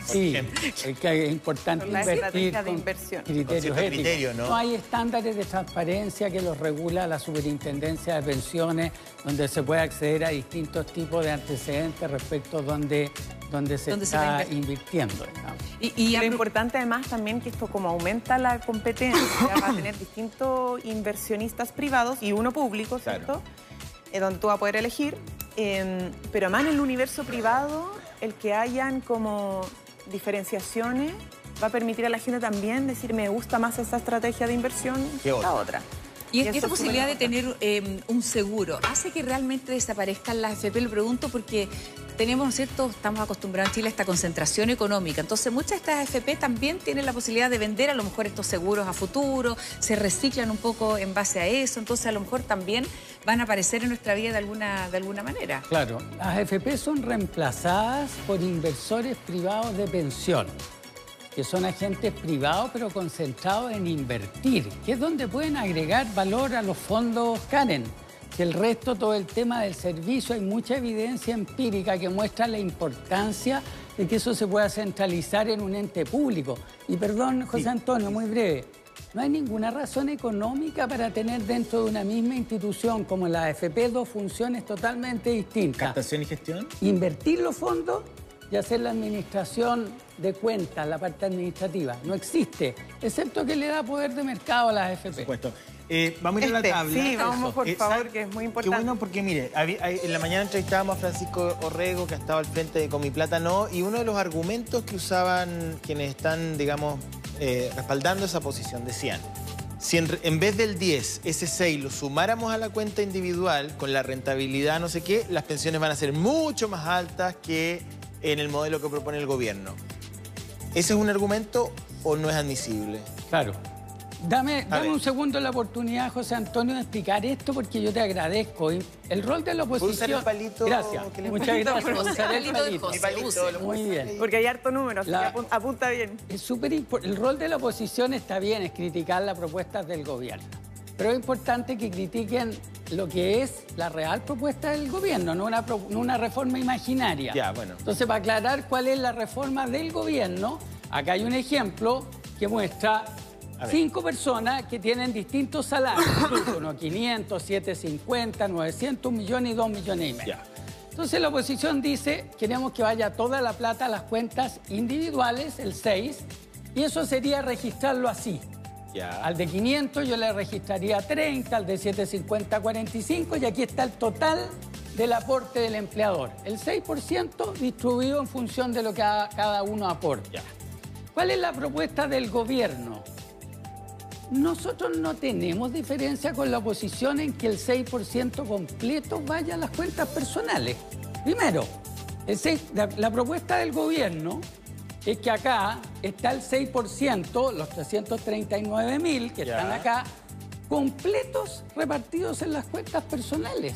sí, es que es importante invertir con inversión. criterios éticos. ¿no? hay estándares de transparencia que los regula la Superintendencia de Pensiones, donde se puede acceder a distintos tipos de antecedentes respecto a donde, donde se está invirtiendo. Y, lo importante además también que esto como aumenta la competencia, va a tener [LAUGHS] distintos inversionistas privados y uno público, ¿cierto? Eh, donde tú vas a poder elegir. Em, pero además en el universo privado el que hayan como diferenciaciones va a permitir a la gente también decir me gusta más esta estrategia de inversión que la otra. Y, esta posibilidad de tener em, un seguro, ¿hace que realmente desaparezcan las FP? Lo pregunto porque tenemos, cierto?, estamos acostumbrados en Chile a esta concentración económica. Entonces, muchas de estas AFP también tienen la posibilidad de vender a lo mejor estos seguros a futuro, se reciclan un poco en base a eso. Entonces, a lo mejor también van a aparecer en nuestra vida de alguna, de alguna manera. Claro, las AFP son reemplazadas por inversores privados de pensión que son agentes privados pero concentrados en invertir, que es donde pueden agregar valor a los fondos Karen que el resto, todo el tema del servicio, hay mucha evidencia empírica que muestra la importancia de que eso se pueda centralizar en un ente público. Y perdón, José Antonio, muy breve. No hay ninguna razón económica para tener dentro de una misma institución como la AFP dos funciones totalmente distintas. ¿Captación y gestión? Invertir los fondos y hacer la administración de cuentas, la parte administrativa. No existe, excepto que le da poder de mercado a las AFP. Por supuesto. Eh, vamos a ir a la este, tabla. Sí, vamos por favor, que es muy importante. Qué bueno porque, mire, en la mañana entrevistábamos a Francisco Orrego, que ha estado al frente de Comi Plata No, y uno de los argumentos que usaban quienes están, digamos, eh, respaldando esa posición, decían, si en, vez del 10, ese 6 lo sumáramos a la cuenta individual con la rentabilidad no sé qué, las pensiones van a ser mucho más altas que en el modelo que propone el gobierno. ¿Ese es un argumento o no es admisible? Claro. Dame, dame un segundo la oportunidad, José Antonio, de explicar esto porque yo te agradezco. El rol de la oposición... El palito gracias, muchas gracias. Usar el palito. Muy bien. Porque hay harto número, apunta bien. Es súper El rol de la oposición está bien, es criticar las propuestas del gobierno. Pero es importante que critiquen lo que es la real propuesta del gobierno, no una, no una reforma imaginaria. Ya, bueno. Entonces, para aclarar cuál es la reforma del gobierno, acá hay un ejemplo que muestra cinco personas que tienen distintos salarios, [COUGHS] uno 500, 750, 900, un millón y dos millones y medio. Entonces la oposición dice, queremos que vaya toda la plata a las cuentas individuales, el 6, y eso sería registrarlo así. Al de 500 yo le registraría 30, al de 750 45 y aquí está el total del aporte del empleador. El 6% distribuido en función de lo que cada uno aporta. ¿Cuál es la propuesta del gobierno? Nosotros no tenemos diferencia con la oposición en que el 6% completo vaya a las cuentas personales. Primero, la, propuesta del gobierno es que acá está el 6%, los 339 mil que están acá, completos repartidos en las cuentas personales.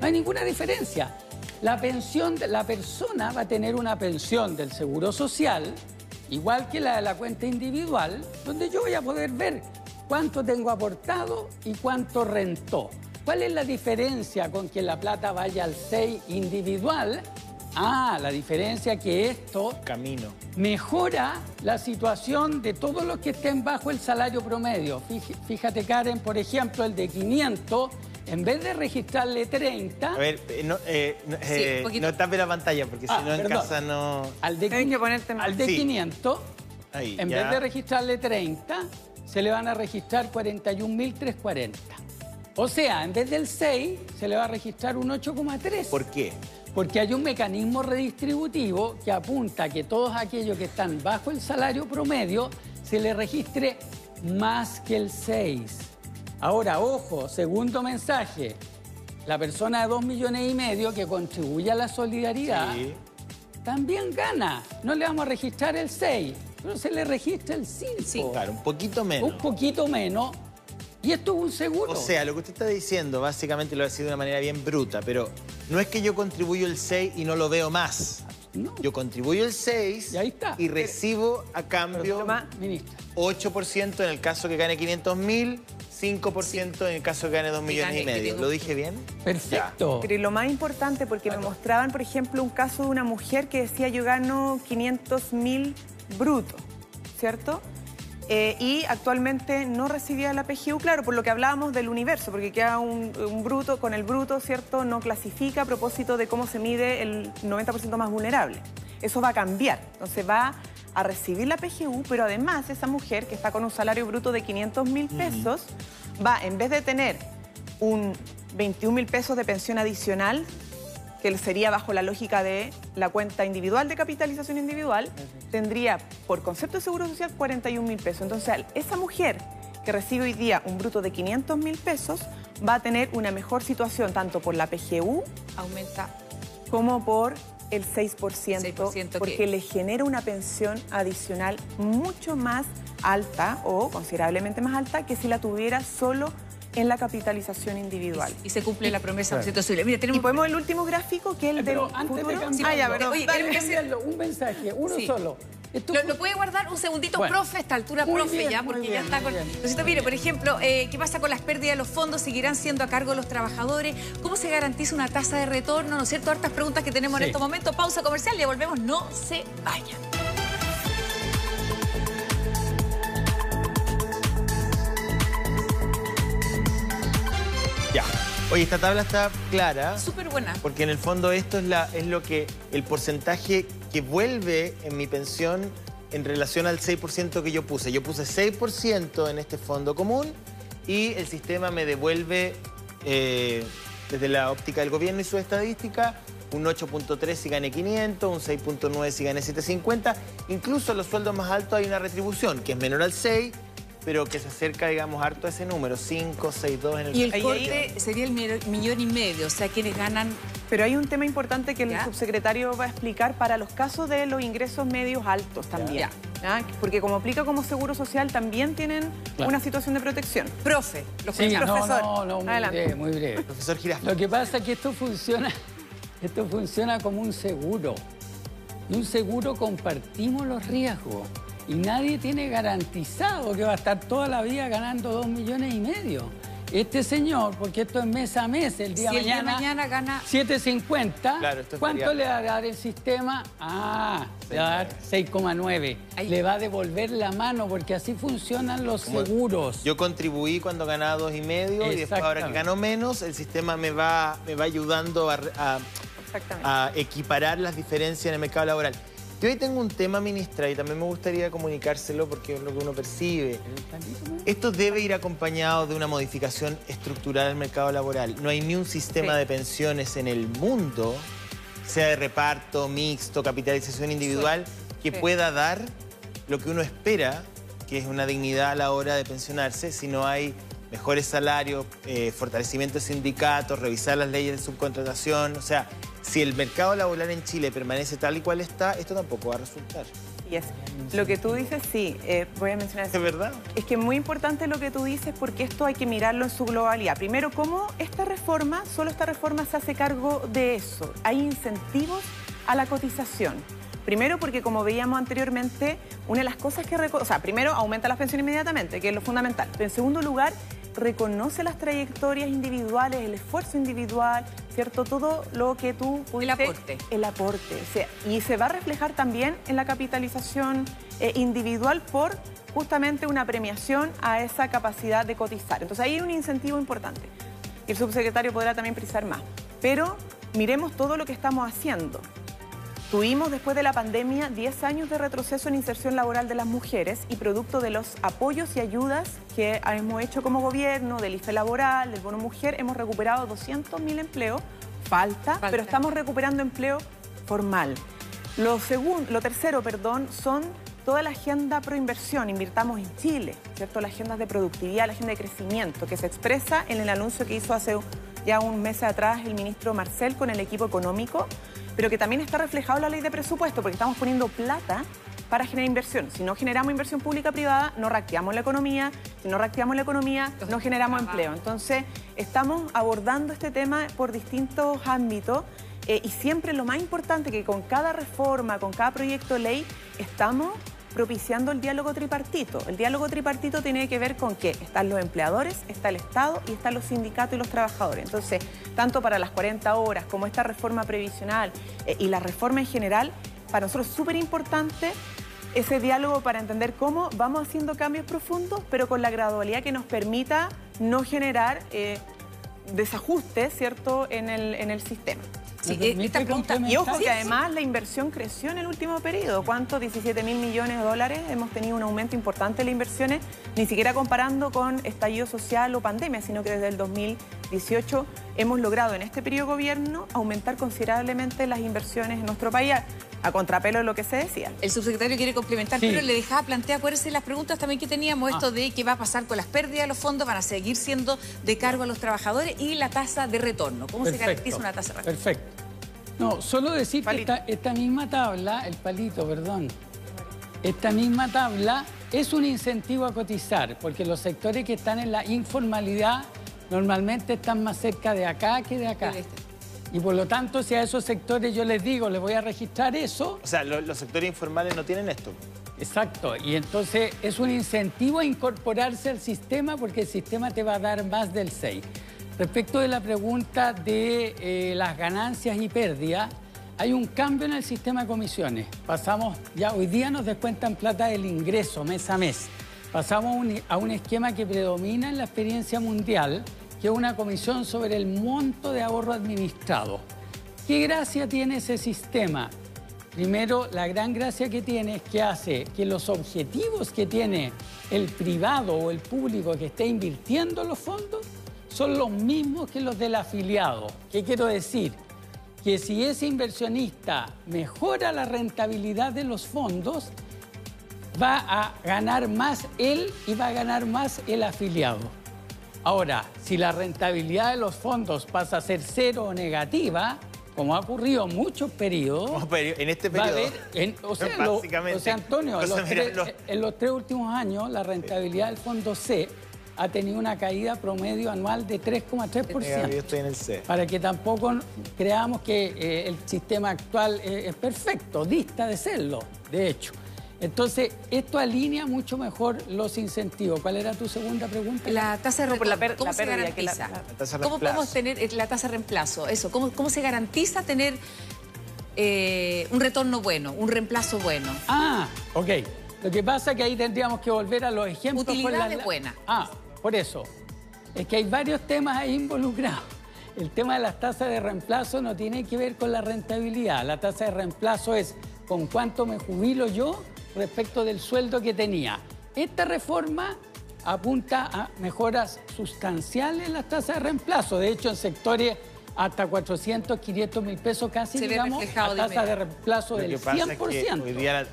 No hay ninguna diferencia. La pensión de la persona va a tener una pensión del Seguro Social, igual que la de la cuenta individual, donde yo voy a poder ver cuánto tengo aportado y cuánto rentó. ¿Cuál es la diferencia con que la plata vaya al 6 individual? Ah, la diferencia que esto Camino. mejora la situación de todos los que estén bajo el salario promedio. Fíjate, Karen, por ejemplo, el de 500, en vez de registrarle 30... A ver, eh, no, eh, no, eh, tape la pantalla, porque si ah, no en casa no... Al de, que ponerte al de 500, en vez de registrarle 30, se le van a registrar 41.340. O sea, en vez del 6, se le va a registrar un 8,3. ¿Por qué? Porque hay un mecanismo redistributivo que apunta a que todos aquellos que están bajo el salario promedio se le registre más que el 6. Ahora, ojo, segundo mensaje. La persona de 2 millones y medio que contribuye a la solidaridad también gana. No le vamos a registrar el 6 pero se le registra el 5. Sí, claro, un poquito menos. Un poquito menos. Y esto es un seguro. O sea, lo que usted está diciendo, básicamente lo ha sido de una manera bien bruta, pero no es que yo contribuyo el 6 y no lo veo más. No. Yo contribuyo el 6 y, ahí está. y recibo a cambio 8% en el caso que gane 500 mil, 5% en el caso que gane 2 millones y medio. ¿Lo dije bien? Perfecto. Pero lo más importante, porque me mostraban, por ejemplo, un caso de una mujer que decía yo gano 500 mil bruto, ¿cierto? Eh, y actualmente no recibía la PGU, claro, por lo que hablábamos del universo, porque queda un, bruto, con el bruto, ¿cierto? No clasifica a propósito de cómo se mide el 90% más vulnerable. Eso va a cambiar, entonces va a recibir la PGU, pero además esa mujer que está con un salario bruto de 500 mil pesos, va, en vez de tener un 21 mil pesos de pensión adicional, que sería bajo la lógica de la cuenta individual de capitalización individual, tendría por concepto de seguro social 41 mil pesos. Entonces, esa mujer que recibe hoy día un bruto de 500 mil pesos va a tener una mejor situación tanto por la PGU, aumenta, como por el 6%, porque le genera una pensión adicional mucho más alta o considerablemente más alta que si la tuviera solo en la capitalización indivial. Y, se cumple la promesa claro. Mira, tenemos... Y podemos el último gráfico que es el Pero del antes futuro. De cambiarlo, ah, ya, perdón. Oye, cambiarlo, un mensaje, uno solo. lo, puede guardar un segundito, profe, a esta altura, profe, ya, porque ya está con... Entonces, mire, por ejemplo, eh, ¿qué pasa con las pérdidas de los fondos? ¿Seguirán siendo a cargo de los trabajadores? ¿Cómo se garantiza una tasa de retorno? ¿No es cierto? Hartas preguntas que tenemos en estos momentos. Pausa comercial y volvemos. No se vayan. Oye, esta tabla está clara. Súper buena. Porque en el fondo esto es, la, es lo que, el porcentaje que vuelve en mi pensión en relación al 6% que yo puse. Yo puse 6% en este fondo común y el sistema me devuelve, eh, desde la óptica del gobierno y su estadística, un 8.3 si gane 500, un 6.9 si gane 750. Incluso los sueldos más altos hay una retribución que es menor al 6 pero que se acerca, digamos, harto a ese número, 5, 6, 2 en el... Y el corte sería el millón y medio, o sea, quienes ganan... Pero hay un tema importante que el subsecretario va a explicar para los casos de los ingresos medios altos también. Porque como aplica como seguro social, también tienen una situación de protección. Profe, los sí, profesor. No, no, muy breve, muy breve. Profesor. Lo que pasa es que esto funciona, esto funciona como un seguro. Y un seguro compartimos los riesgos y nadie tiene garantizado que va a estar toda la vida ganando dos millones y medio. Este señor, porque esto es mes a mes, el día, mañana, mañana gana 7.50, ¿cuánto le va a dar el sistema? Ah, le va a dar 6,9. Le va a devolver la mano porque así funcionan los seguros. Yo contribuí cuando ganaba dos y medio y después ahora que gano menos, el sistema me va, me va ayudando a, a equiparar las diferencias en el mercado laboral. Yo hoy tengo un tema, ministra, y también me gustaría comunicárselo porque es lo que uno percibe. Esto debe ir acompañado de una modificación estructural del mercado laboral. No hay ni un sistema de pensiones en el mundo, sea de reparto, mixto, capitalización individual, que pueda dar lo que uno espera, que es una dignidad a la hora de pensionarse, si no hay mejores salarios, eh, fortalecimiento de sindicatos, revisar las leyes de subcontratación, o sea, si el mercado laboral en Chile permanece tal y cual está, esto tampoco va a resultar. Y es lo que tú dices, sí, eh, voy a mencionar ¿Es verdad? Es que es muy importante lo que tú dices porque esto hay que mirarlo en su globalidad. Primero, ¿cómo esta reforma, solo esta reforma se hace cargo de eso? Hay incentivos a la cotización. Primero porque, como veíamos anteriormente, una de las cosas que... O sea, primero aumenta la pensión inmediatamente, que es lo fundamental. Pero en segundo lugar, reconoce las trayectorias individuales, el esfuerzo individual, ¿cierto? Todo lo que tú pudiste... El aporte. El aporte. O sea, y se va a reflejar también en la capitalización eh, individual por justamente una premiación a esa capacidad de cotizar. Entonces ahí hay un incentivo importante. Y el subsecretario podrá también precisar más. Pero miremos todo lo que estamos haciendo. Tuvimos después de la pandemia 10 años de retroceso en inserción laboral de las mujeres y producto de los apoyos y ayudas que hemos hecho como gobierno, del IFE laboral, del bono mujer, hemos recuperado 200.000 empleos. Falta, pero estamos recuperando empleo formal. Lo, segundo, lo tercero, perdón, son toda la agenda pro inversión, invirtamos en Chile, ¿cierto? La agenda de productividad, la agenda de crecimiento, que se expresa en el anuncio que hizo hace ya un mes atrás el ministro Marcel con el equipo económico pero que también está reflejado en la ley de presupuesto, porque estamos poniendo plata para generar inversión. Si no generamos inversión pública-privada, no reactivamos la economía. Si no reactivamos la economía, no generamos empleo. Entonces, estamos abordando este tema por distintos ámbitos eh, y siempre lo más importante que con cada reforma, con cada proyecto de ley, estamos propiciando el diálogo tripartito. El diálogo tripartito tiene que ver con que están los empleadores, está el Estado y están los sindicatos y los trabajadores. Entonces, tanto para las 40 horas como esta reforma previsional eh, y la reforma en general, para nosotros es súper importante ese diálogo para entender cómo vamos haciendo cambios profundos, pero con la gradualidad que nos permita no generar eh, desajustes, ¿cierto?, en el, en el sistema. Sí, esta pregunta, y ojo que además la inversión creció en el último periodo. ¿Cuánto? 17 mil millones de dólares. Hemos tenido un aumento importante de las inversiones, ni siquiera comparando con estallido social o pandemia, sino que desde el 2018 hemos logrado en este periodo de gobierno aumentar considerablemente las inversiones en nuestro país a contrapelo de lo que se decía. El subsecretario quiere complementar, pero le dejaba plantear, acuérdense las preguntas también que teníamos, esto ah. de qué va a pasar con las pérdidas de los fondos, van a seguir siendo de cargo a los trabajadores y la tasa de retorno. ¿Cómo se garantiza una tasa de retorno? Perfecto. No, solo decir que esta, misma tabla, el palito, perdón, esta misma tabla es un incentivo a cotizar, porque los sectores que están en la informalidad normalmente están más cerca de acá que de acá. Y por lo tanto, si a esos sectores yo les digo, les voy a registrar eso... O sea, los sectores informales no tienen esto. Exacto, y entonces es un incentivo a incorporarse al sistema porque el sistema te va a dar más del 6. Respecto de la pregunta de eh, las ganancias y pérdidas, hay un cambio en el sistema de comisiones. Pasamos, ya hoy día nos descuentan plata del ingreso mes a mes. Pasamos a un esquema que predomina en la experiencia mundial, que una comisión sobre el monto de ahorro administrado. ¿Qué gracia tiene ese sistema? Primero, la gran gracia que tiene es que hace que los objetivos que tiene el privado o el público que esté invirtiendo los fondos son los mismos que los del afiliado. ¿Qué quiero decir? Que si ese inversionista mejora la rentabilidad de los fondos, va a ganar más él y va a ganar más el afiliado. Ahora, si la rentabilidad de los fondos pasa a ser cero o negativa, como ha ocurrido en muchos periodos. en este periodo. o, sea, [LAUGHS] Antonio, en los, tres últimos años, la rentabilidad del fondo C ha tenido una caída promedio anual de 3,3%. Para que tampoco creamos que eh, el sistema actual eh, es perfecto, dista de serlo, de hecho. Entonces, esto alinea mucho mejor los incentivos. ¿Cuál era tu segunda pregunta? La tasa de reemplazo. ¿Cómo se garantiza? ¿Cómo podemos tener eh, la tasa de reemplazo? Eso, ¿cómo, cómo se garantiza tener eh, un retorno bueno, un reemplazo bueno? Ah, ok. Lo que pasa es que ahí tendríamos que volver a los ejemplos. Utilidad de buena. Ah, por eso. Es que hay varios temas ahí involucrados. El tema de las tasas de reemplazo no tiene que ver con la rentabilidad. La tasa de reemplazo es con cuánto me jubilo yo respecto del sueldo que tenía. Esta reforma apunta a mejoras sustanciales en las tasas de reemplazo. De hecho, en sectores hasta 400, 500 mil pesos casi, Se digamos, a tasa de reemplazo del 100%. hoy día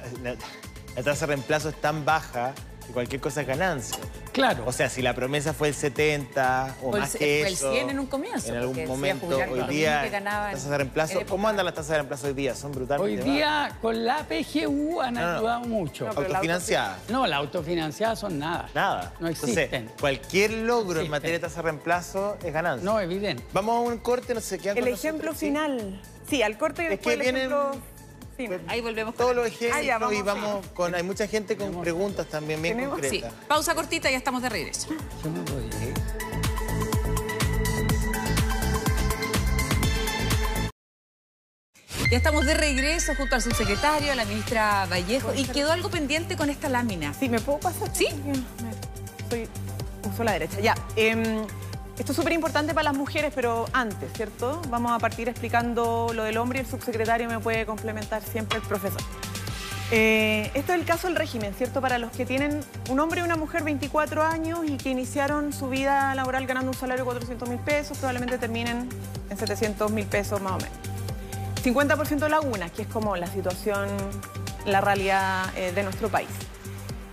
la tasa de reemplazo es tan baja cualquier cosa es ganancia. Claro. O sea, si la promesa fue el 70 o, más que eso. el 100 en un comienzo. En algún momento, hoy día, tasas de reemplazo, ¿cómo andan las tasas de reemplazo hoy día? Son brutales. Hoy día, con la PGU han ayudado mucho. ¿Autofinanciada? No, las autofinanciadas son nada. Nada. No existen. cualquier logro en materia de tasa de reemplazo es ganancia. No, evidente. Vamos a un corte, no sé qué. El ejemplo final. Sí, al corte es que vienen... Ahí volvemos. Todos los ejemplos y vamos con... Hay mucha gente con preguntas también bien concretas. Sí. Pausa cortita y ya estamos de regreso. Ya estamos de regreso junto al subsecretario, a la ministra Vallejo, y quedó algo pendiente con esta lámina. Sí, ¿me puedo pasar? Sí. Soy, uso la derecha. Ya. Eh, esto es súper importante para las mujeres, pero antes, ¿cierto? Vamos a partir explicando lo del hombre y el subsecretario me puede complementar siempre el profesor. Eh, esto es el caso del régimen, ¿cierto? Para los que tienen un hombre y una mujer 24 años y que iniciaron su vida laboral ganando un salario de 400 mil pesos, probablemente terminen en 700 mil pesos más o menos. 50% lagunas, que es como la situación, la realidad eh, de nuestro país.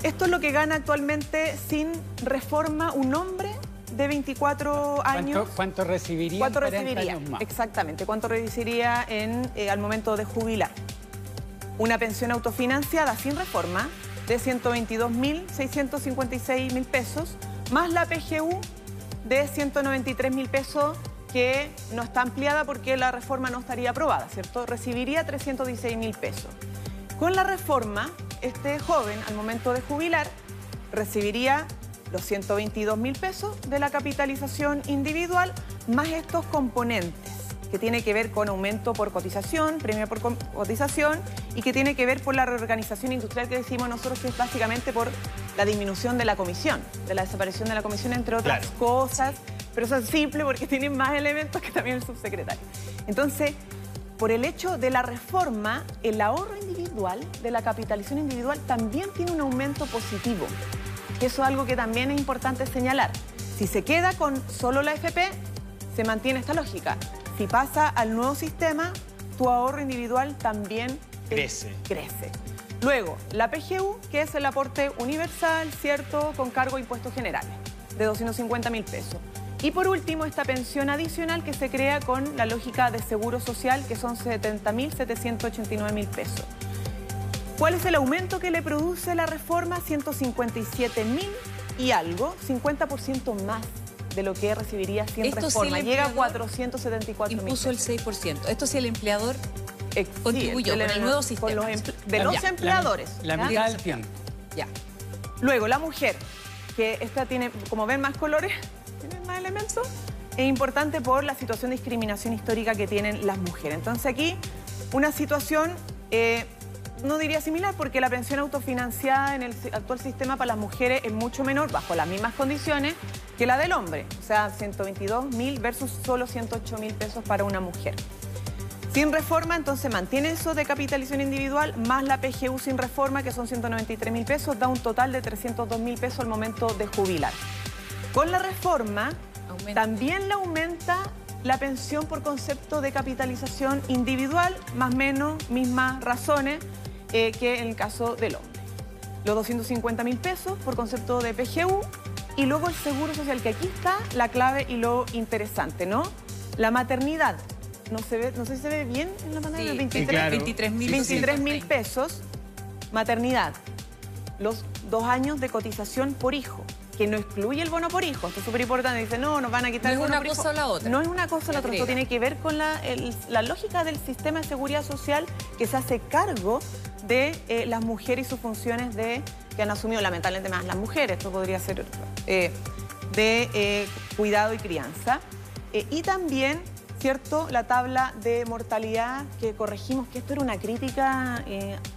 Esto es lo que gana actualmente sin reforma un hombre de 24 años. ¿Cuánto, recibiría? ¿Cuánto recibiría? Exactamente, ¿cuánto recibiría en, eh, al momento de jubilar? Una pensión autofinanciada sin reforma de 122.656 mil pesos, más la PGU de 193 mil pesos que no está ampliada porque la reforma no estaría aprobada, ¿cierto? Recibiría 316 mil pesos. Con la reforma, este joven al momento de jubilar recibiría los 122 mil pesos de la capitalización individual, más estos componentes que tiene que ver con aumento por cotización, premio por cotización y que tiene que ver por la reorganización industrial que decimos nosotros que es básicamente por la disminución de la comisión, de la desaparición de la comisión, entre otras cosas, pero eso es simple porque tiene más elementos que también el subsecretario. Entonces, por el hecho de la reforma, el ahorro individual, de la capitalización individual, también tiene un aumento positivo que eso es algo que también es importante señalar. Si se queda con solo la FP, se mantiene esta lógica. Si pasa al nuevo sistema, tu ahorro individual también crece. crece. Luego, la PGU, que es el aporte universal, ¿cierto?, con cargo a impuestos generales, de 250 mil pesos. Y por último, esta pensión adicional que se crea con la lógica de seguro social, que son 70 mil 789 mil pesos. ¿Cuál es el aumento que le produce la reforma? 157 mil y algo, 50% más de lo que recibiría sin reforma. Llega a 474 mil. Impuso el 6%. Esto sí el empleador contribuyó con el nuevo sistema. de los empleadores. La, mitad del tiempo. Ya. Luego, la mujer, que esta tiene, como ven, más colores, tiene más elementos, es importante por la situación de discriminación histórica que tienen las mujeres. Entonces aquí, una situación... Eh, no diría similar, porque la pensión autofinanciada en el actual sistema para las mujeres es mucho menor, bajo las mismas condiciones, que la del hombre. O sea, 122 mil versus solo 108 mil pesos para una mujer. Sin reforma, entonces mantiene eso de capitalización individual, más la PGU sin reforma, que son 193 mil pesos, da un total de 302 mil pesos al momento de jubilar. Con la reforma, también le aumenta la pensión por concepto de capitalización individual, más o menos mismas razones eh, que en el caso del hombre. Los 250 mil pesos por concepto de PGU y luego el seguro social, que aquí está la clave y lo interesante, ¿no? La maternidad. No se ve, no sé si se ve bien en la pantalla, 23 mil pesos, maternidad, los dos años de cotización por hijo, que no excluye el bono por hijo, esto es súper importante, dice, no, nos van a quitar no el bono por hijo. No es una cosa o la otra. No es una cosa o la otra, esto tiene que ver con la, lógica del sistema de seguridad social que se hace cargo de eh, las mujeres y sus funciones de que han asumido lamentablemente más las mujeres, esto podría ser eh, de eh, cuidado y crianza. y también ¿cierto? La tabla de mortalidad que corregimos, que esto era una crítica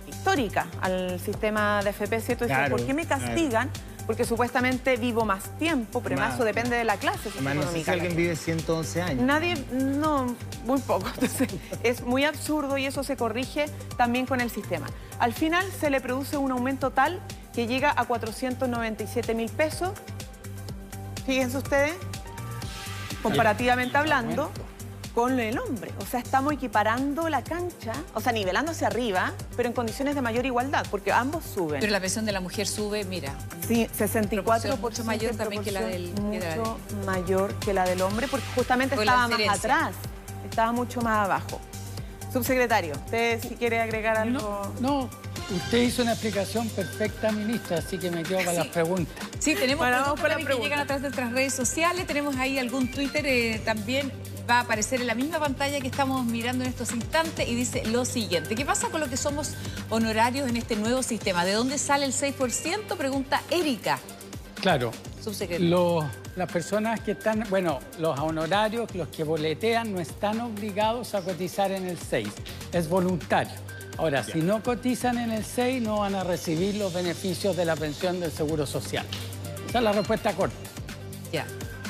histórica al sistema de FP, ¿cierto? ¿Por qué me castigan? Porque supuestamente vivo más tiempo, pero más, eso depende de la clase no sé si alguien vive 111 años. Nadie, no, muy poco. [LAUGHS] Entonces, es muy absurdo y eso se corrige también con el sistema. Al final se le produce un aumento tal que llega a 497 mil pesos. Fíjense ustedes, comparativamente hablando con el hombre. O sea, estamos equiparando la cancha, o sea, nivelando hacia arriba, pero en condiciones de mayor igualdad, porque ambos suben. Pero la pensión de la mujer sube, mira. Sí, 64 mucho mayor también que la del mucho mayor que la del hombre, porque justamente estaba más atrás, estaba mucho más abajo. Subsecretario, usted si quiere agregar algo. No, usted hizo una explicación perfecta, ministra, así que me quedo con las preguntas. Sí, tenemos preguntas que llegan a través de nuestras redes sociales, tenemos ahí algún Twitter eh, también va a aparecer en la misma pantalla que estamos mirando en estos instantes y dice lo siguiente. ¿Qué pasa con lo que somos honorarios en este nuevo sistema? ¿De dónde sale el 6%? Pregunta Erika. Claro. Subsecretario. las personas que están, bueno, los honorarios, los que boletean, no están obligados a cotizar en el 6. Es voluntario. Ahora, si no cotizan en el 6, no van a recibir los beneficios de la pensión del Seguro Social. Esa es la respuesta corta. Ya.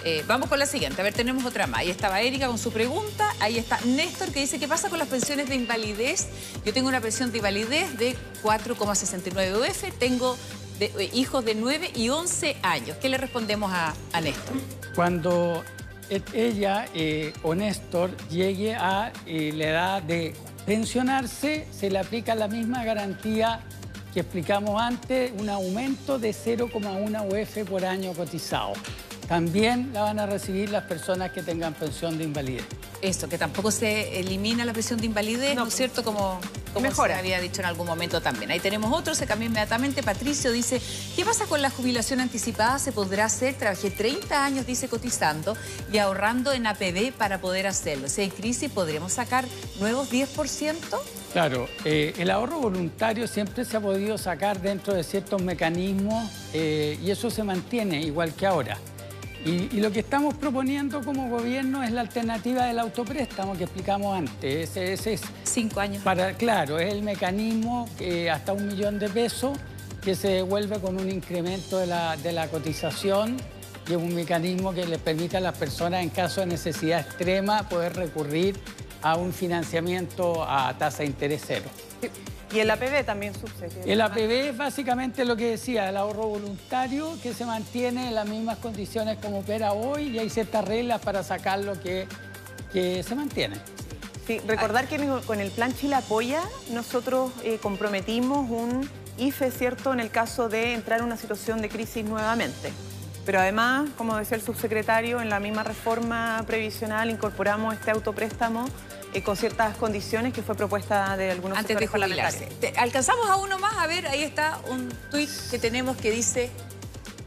Eh, vamos con la siguiente. A ver, tenemos otra más. Ahí estaba Erika con su pregunta. Ahí está Néstor que dice, ¿qué pasa con las pensiones de invalidez? Yo tengo una pensión de invalidez de 4,69 UF. Tengo eh, hijos de 9 y 11 años. ¿Qué le respondemos a, Néstor? Cuando e, ella eh, o Néstor llegue a la edad de pensionarse, se le aplica la misma garantía que explicamos antes, un aumento de 0,1 UF por año cotizado también la van a recibir las personas que tengan pensión de invalidez. Esto, que tampoco se elimina la pensión de invalidez, ¿no, es cierto? Como, como se había dicho en algún momento también. Ahí tenemos otro, se cambió inmediatamente. Patricio dice, ¿qué pasa con la jubilación anticipada? ¿Se podrá hacer? Trabajé 30 años, dice, cotizando y ahorrando en APB para poder hacerlo. Si hay crisis, ¿podríamos sacar nuevos 10%? Claro, eh, el ahorro voluntario siempre se ha podido sacar dentro de ciertos mecanismos eh, y eso se mantiene igual que ahora. Y, lo que estamos proponiendo como gobierno es la alternativa del autopréstamo que explicamos antes. Ese, es Cinco años. Para, claro, es el mecanismo hasta un millón de pesos que se devuelve con un incremento de la, de la cotización y es un mecanismo que le permite a las personas en caso de necesidad extrema poder recurrir a un financiamiento a tasa de interés cero. Y el APB también sucede. El APB es básicamente lo que decía, el ahorro voluntario que se mantiene en las mismas condiciones como opera hoy y hay ciertas reglas para sacar lo que, que se mantiene. Sí, recordar que con el plan Chile Apoya nosotros eh, comprometimos un IFE, ¿cierto?, en el caso de entrar en una situación de crisis nuevamente. Pero además, como decía el subsecretario, en la misma reforma previsional incorporamos este autopréstamo eh, con ciertas condiciones que fue propuesta de algunos Antes de jubilarse. Alcanzamos a uno más, a ver, ahí está un tuit que tenemos que dice...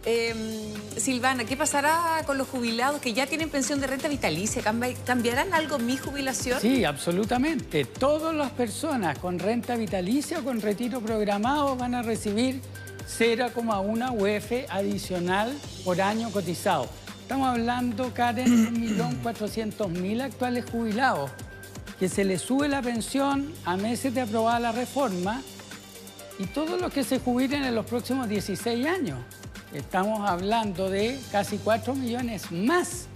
Em, Silvana, ¿qué pasará con los jubilados que ya tienen pensión de renta vitalicia? ¿Cambiarán algo mi jubilación? Sí, absolutamente. Todas las personas con renta vitalicia o con retiro programado van a recibir 0,1 UF adicional por año cotizado. Estamos hablando, Karen, de 1.400.000 actuales jubilados que se le sube la pensión a meses de aprobada la reforma y todos los que se jubilen en los próximos 16 años. Estamos hablando de casi 4 millones más,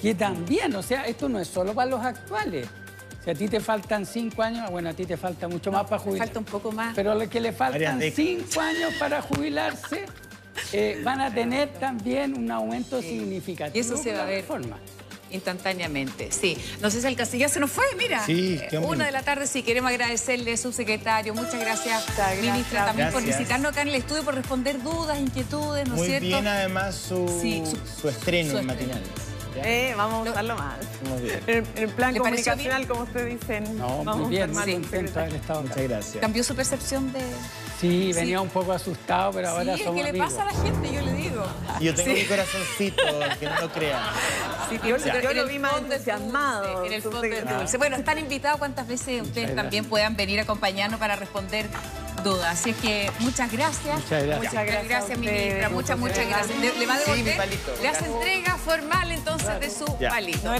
que también, o sea, esto no es solo para los actuales. Si a ti te faltan 5 años, bueno, a ti te falta mucho más para jubilar. Falta un poco más. Pero a los que le faltan 5 años para jubilarse, eh, van a tener también un aumento significativo. Y eso se va a ver. Forma. Instantáneamente, sí. No sé si el castillo se nos fue, mira. Sí, qué Una de la tarde, sí, queremos agradecerle, subsecretario. Muchas gracias, ministra, también por visitarnos acá en el estudio, por responder dudas, inquietudes, ¿no es cierto? Muy bien, además, su, su, estreno en matinal. Eh, vamos a usarlo más. Muy bien. En, el plan comunicacional, como ustedes dicen. No, muy bien, sí. Estado. Muchas gracias. ¿Cambió su percepción de...? Sí, venía un poco asustado, pero ahora sí, somos ¿qué le pasa a la gente? Yo le digo. Yo tengo mi corazoncito, que no lo crea. Sí, yo, yo lo vi más entusiasmado. En el fondo del dulce. Bueno, están invitados cuántas veces ustedes también puedan venir a acompañarnos para responder dudas. Así es que muchas gracias. Muchas gracias. Muchas gracias, ministra. Muchas, muchas gracias. Le va a devolver, le hace entrega formal entonces de su palito.